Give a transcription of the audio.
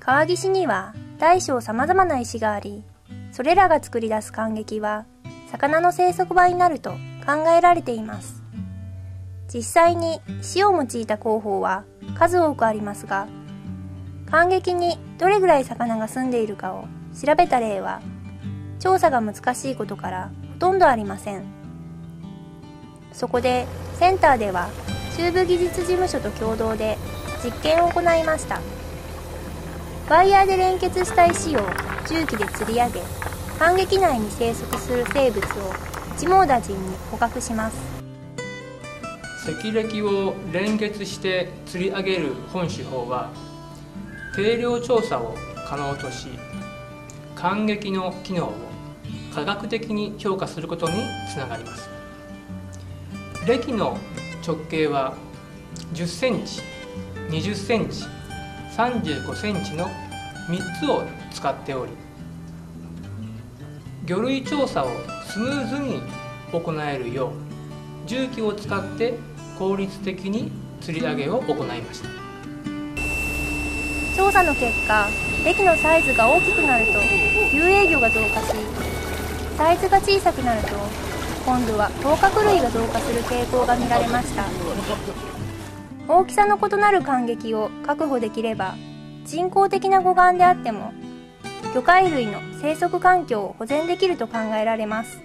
川岸には大小様々な石があり、それらが作り出す感激は魚の生息場になると考えられています。実際に塩を用いた工法は数多くありますが、感激にどれぐらい魚が住んでいるかを調べた例は調査が難しいことからほとんどありませんそこでセンターでは中部技術事務所と共同で実験を行いました。ワイヤーで連結した石を重機で吊り上げ感激内に生息する生物を一網打尽に捕獲します。赤暦を連結して吊り上げる本手法は定量調査を可能とし感激の機能を科学的に評価することにつながります。歴の直径は10センチ20センチ35センチの3つを使っており魚類調査をスムーズに行えるよう重機を使って効率的に釣り上げを行いました。調査の結果駅のサイズが大きくなると遊泳魚が増加しサイズが小さくなると今度は頭角類が増加する傾向が見られました。大きさの異なる感激を確保できれば人工的な護岸であっても魚介類の生息環境を保全できると考えられます。